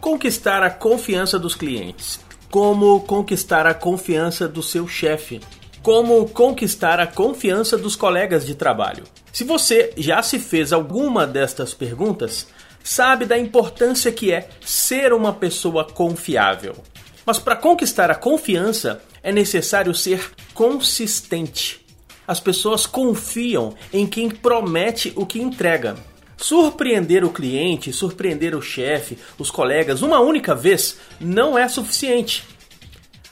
conquistar a confiança dos clientes? Como conquistar a confiança do seu chefe? Como conquistar a confiança dos colegas de trabalho? Se você já se fez alguma destas perguntas, sabe da importância que é ser uma pessoa confiável. Mas para conquistar a confiança é necessário ser consistente. As pessoas confiam em quem promete o que entrega. Surpreender o cliente, surpreender o chefe, os colegas uma única vez não é suficiente.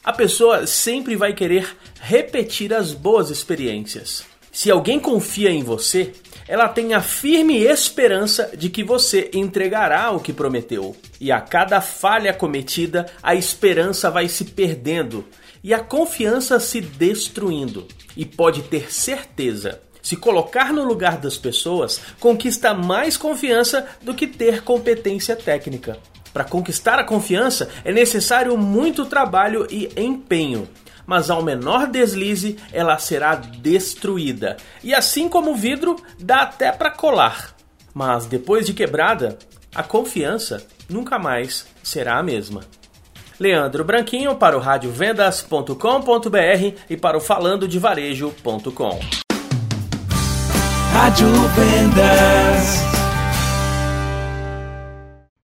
A pessoa sempre vai querer repetir as boas experiências. Se alguém confia em você, ela tem a firme esperança de que você entregará o que prometeu. E a cada falha cometida, a esperança vai se perdendo e a confiança se destruindo. E pode ter certeza, se colocar no lugar das pessoas conquista mais confiança do que ter competência técnica. Para conquistar a confiança é necessário muito trabalho e empenho mas ao menor deslize ela será destruída. E assim como o vidro, dá até para colar. Mas depois de quebrada, a confiança nunca mais será a mesma. Leandro Branquinho para o radiovendas.com.br e para o falandodevarejo.com. Rádio Vendas.